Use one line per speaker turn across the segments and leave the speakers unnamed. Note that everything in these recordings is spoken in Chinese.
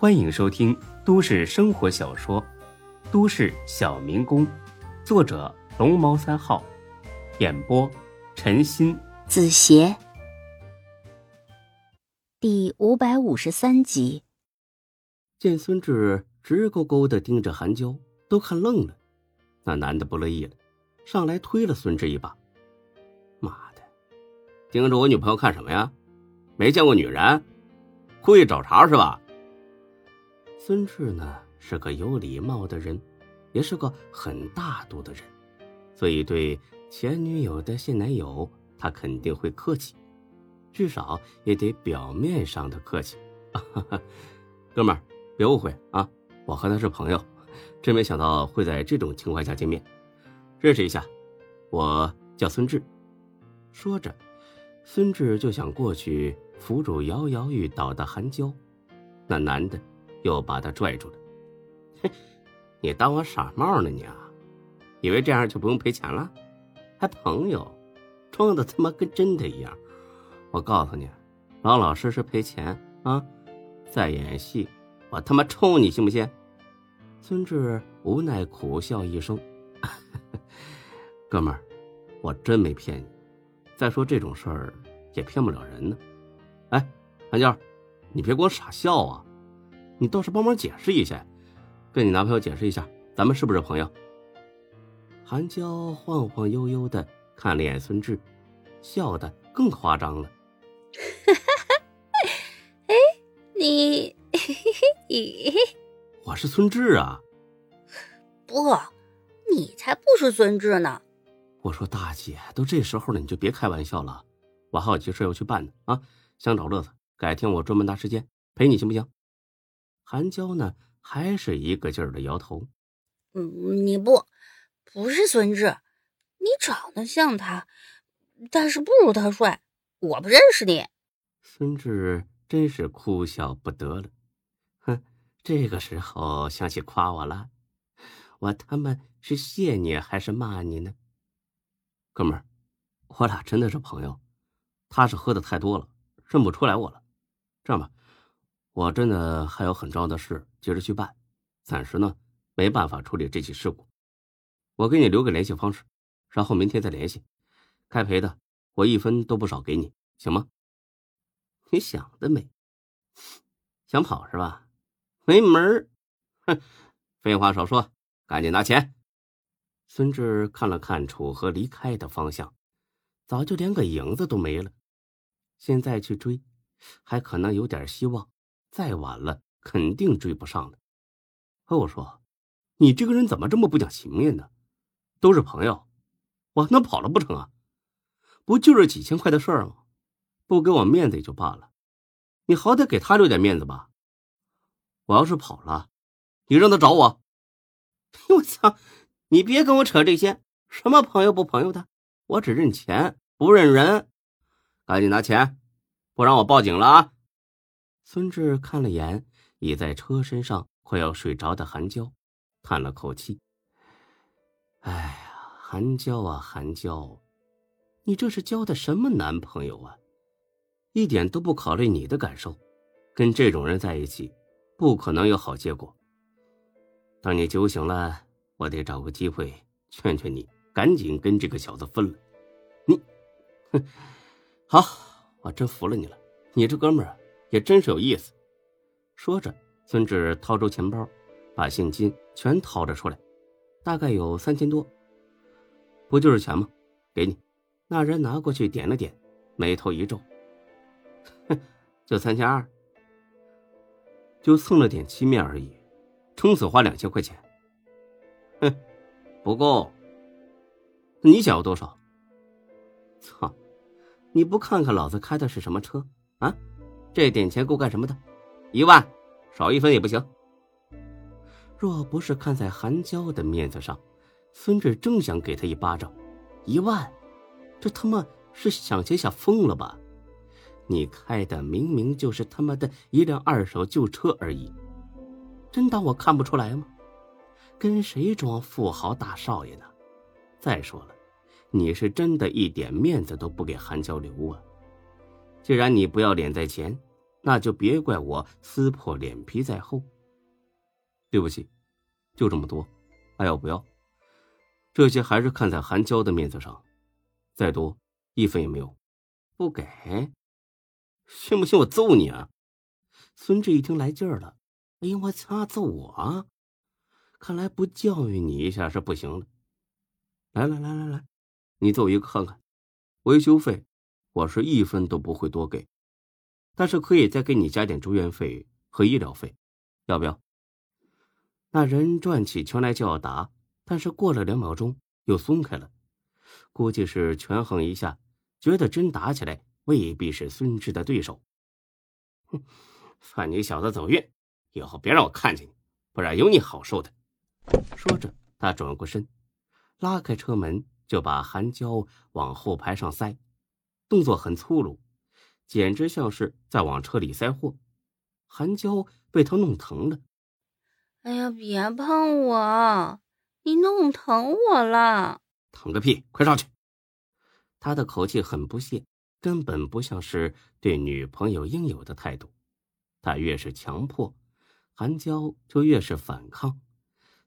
欢迎收听都市生活小说《都市小民工》，作者龙猫三号，演播陈鑫、
子邪，第五百五十三集。
见孙志直勾勾的盯着韩娇，都看愣了。那男的不乐意了，上来推了孙志一把。妈的，盯着我女朋友看什么呀？没见过女人，故意找茬是吧？孙志呢是个有礼貌的人，也是个很大度的人，所以对前女友的现男友，他肯定会客气，至少也得表面上的客气。哥们儿，别误会啊，我和他是朋友。真没想到会在这种情况下见面，认识一下，我叫孙志。说着，孙志就想过去扶住摇摇欲倒的韩娇，那男的又把他拽住了。嘿，你当我傻帽呢你啊？以为这样就不用赔钱了？还朋友，装的他妈跟真的一样。我告诉你，老老实实赔钱啊！再演戏，我他妈抽你信不信？孙志无奈苦笑一声：“ 哥们儿，我真没骗你。再说这种事儿也骗不了人呢。哎，韩娇，你别光傻笑啊，你倒是帮忙解释一下，跟你男朋友解释一下，咱们是不是朋友？”韩娇晃晃悠悠的看了眼孙志，笑得更夸张了：“
哎，你，嘿。
我是孙志啊，
不，你才不是孙志呢。
我说大姐，都这时候了，你就别开玩笑了，我还有急事要去办呢啊！想找乐子，改天我专门拿时间陪你，行不行？韩娇呢，还是一个劲儿的摇头。
嗯，你不，不是孙志，你长得像他，但是不如他帅，我不认识你。
孙志真是哭笑不得了。哼这个时候想起夸我了，我他妈是谢你还是骂你呢？哥们儿，我俩真的是朋友，他是喝的太多了，认不出来我了。这样吧，我真的还有很重要的事接着去办，暂时呢没办法处理这起事故。我给你留个联系方式，然后明天再联系。该赔的我一分都不少给你，行吗？你想得美，想跑是吧？没门儿！哼，废话少说，赶紧拿钱。孙志看了看楚河离开的方向，早就连个影子都没了。现在去追，还可能有点希望；再晚了，肯定追不上了。和我说：“你这个人怎么这么不讲情面呢？都是朋友，我能跑了不成啊？不就是几千块的事儿吗？不给我面子也就罢了，你好歹给他留点面子吧。”我要是跑了，你让他找我。我操！你别跟我扯这些，什么朋友不朋友的，我只认钱不认人。赶紧拿钱，不然我报警了啊！孙志看了眼倚在车身上快要睡着的韩娇，叹了口气：“哎呀，韩娇啊，韩娇，你这是交的什么男朋友啊？一点都不考虑你的感受，跟这种人在一起。”不可能有好结果。等你酒醒了，我得找个机会劝劝你，赶紧跟这个小子分了。你，哼，好，我真服了你了。你这哥们儿也真是有意思。说着，孙志掏出钱包，把现金全掏了出来，大概有三千多。不就是钱吗？给你。那人拿过去点了点，眉头一皱，哼，就三千二。就蹭了点漆面而已，撑死花两千块钱。哼，不够。你想要多少？操！你不看看老子开的是什么车啊？这点钱够干什么的？一万，少一分也不行。若不是看在韩娇的面子上，孙志正想给他一巴掌。一万，这他妈是想钱想疯了吧？你开的明明就是他妈的一辆二手旧车而已，真当我看不出来吗？跟谁装富豪大少爷呢？再说了，你是真的一点面子都不给韩娇留啊！既然你不要脸在前，那就别怪我撕破脸皮在后。对不起，就这么多，爱要不要？这些还是看在韩娇的面子上，再多一分也没有。不给，信不信我揍你啊？孙志一听来劲儿了，哎呀，我擦，揍我！看来不教育你一下是不行了。来来来来来，你揍一个看看，维修费我是一分都不会多给，但是可以再给你加点住院费和医疗费，要不要？那人转起圈来就要打，但是过了两秒钟又松开了，估计是权衡一下，觉得真打起来未必是孙志的对手。哼，算你小子走运，以后别让我看见你，不然有你好受的。说着，他转过身，拉开车门，就把韩娇往后排上塞，动作很粗鲁，简直像是在往车里塞货。韩娇被他弄疼了。
哎呀，别碰我！你弄疼我了。
疼个屁！快上去！他的口气很不屑，根本不像是对女朋友应有的态度。他越是强迫，韩娇就越是反抗，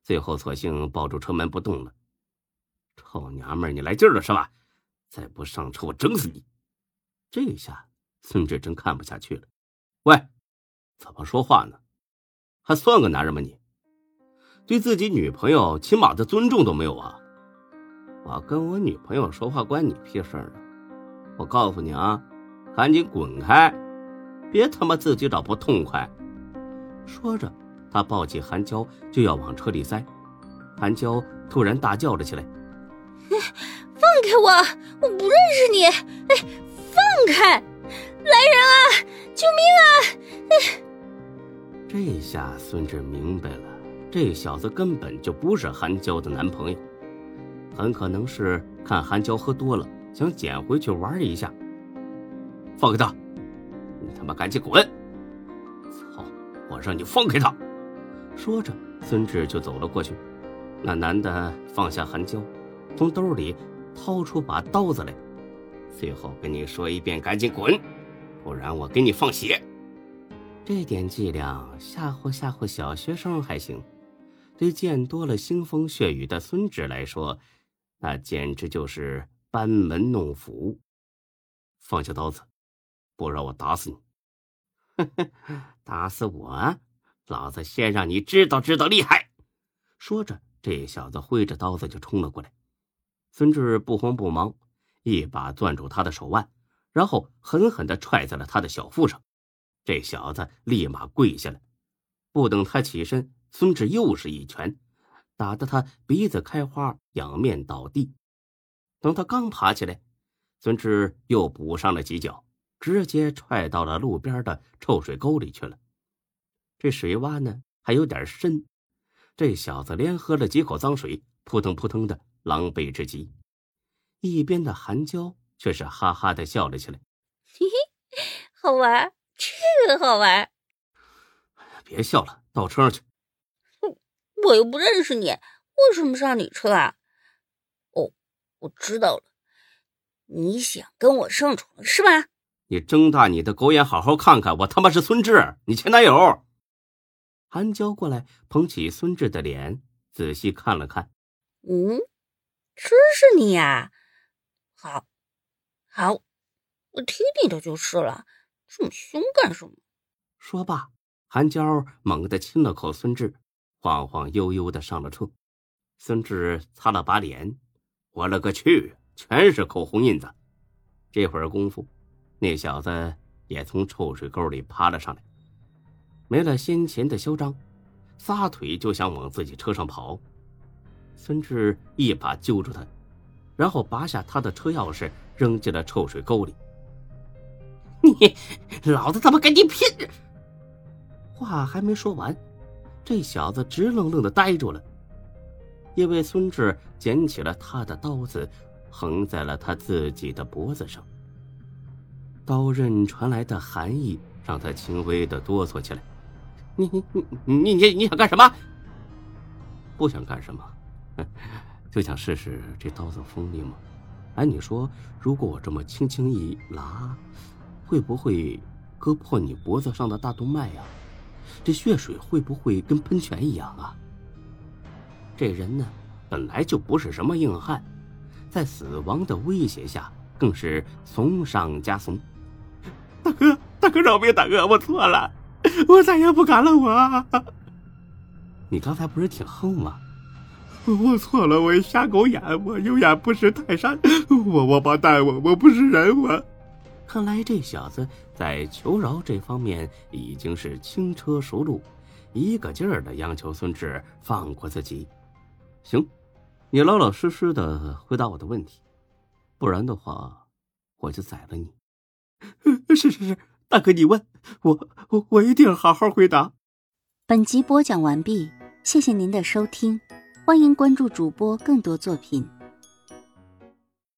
最后索性抱住车门不动了。臭娘们，你来劲了是吧？再不上车，我整死你！这下孙志真看不下去了。喂，怎么说话呢？还算个男人吗你？对自己女朋友起码的尊重都没有啊！我跟我女朋友说话关你屁事呢！我告诉你啊，赶紧滚开，别他妈自己找不痛快！说着，他抱起韩娇就要往车里塞。韩娇突然大叫了起来：“
放开我！我不认识你！哎，放开！来人啊！救命啊！”，
这下孙志明白了。这小子根本就不是韩娇的男朋友，很可能是看韩娇喝多了，想捡回去玩一下。放开他！你他妈赶紧滚！操！我让你放开他！说着，孙志就走了过去。那男的放下韩娇，从兜里掏出把刀子来。最后跟你说一遍，赶紧滚，不然我给你放血。这点伎俩吓唬吓唬小学生还行。对见多了腥风血雨的孙志来说，那简直就是班门弄斧。放下刀子，不然我打死你！打死我，老子先让你知道知道厉害！说着，这小子挥着刀子就冲了过来。孙志不慌不忙，一把攥住他的手腕，然后狠狠的踹在了他的小腹上。这小子立马跪下了，不等他起身。孙志又是一拳，打得他鼻子开花，仰面倒地。等他刚爬起来，孙志又补上了几脚，直接踹到了路边的臭水沟里去了。这水洼呢还有点深，这小子连喝了几口脏水，扑腾扑腾的，狼狈至极。一边的韩娇却是哈哈的笑了起来：“
嘿嘿，好玩，这个好玩。”
别笑了，到车上去。
我又不认识你，为什么上你车啊？哦，我知道了，你想跟我上床是吧？
你睁大你的狗眼，好好看看，我他妈是孙志，你前男友。韩娇过来捧起孙志的脸，仔细看了看。
嗯，真是你呀？好，好，我听你的就是了，这么凶干什么？
说罢，韩娇猛地亲了口孙志。晃晃悠悠的上了车，孙志擦了把脸，我勒个去，全是口红印子。这会儿功夫，那小子也从臭水沟里爬了上来，没了先前的嚣张，撒腿就想往自己车上跑。孙志一把揪住他，然后拔下他的车钥匙扔进了臭水沟里。你，老子他妈跟你拼！话还没说完。这小子直愣愣的呆住了，因为孙志捡起了他的刀子，横在了他自己的脖子上。刀刃传来的寒意让他轻微的哆嗦起来。你你你你你你想干什么？不想干什么，就想试试这刀子锋利吗？哎，你说，如果我这么轻轻一拉，会不会割破你脖子上的大动脉呀，这血水会不会跟喷泉一样啊？这人呢，本来就不是什么硬汉，在死亡的威胁下，更是怂上加怂。
大哥，大哥饶命！大哥，我错了，我再也不敢了。我，
你刚才不是挺横吗？
我错了，我瞎狗眼，我有眼不识泰山，我王八蛋，我我不是人，我。
看来这小子在求饶这方面已经是轻车熟路，一个劲儿的央求孙志放过自己。行，你老老实实的回答我的问题，不然的话，我就宰了你。
是是是，大哥你问我，我我一定好好回答。
本集播讲完毕，谢谢您的收听。欢迎关注主播更多作品。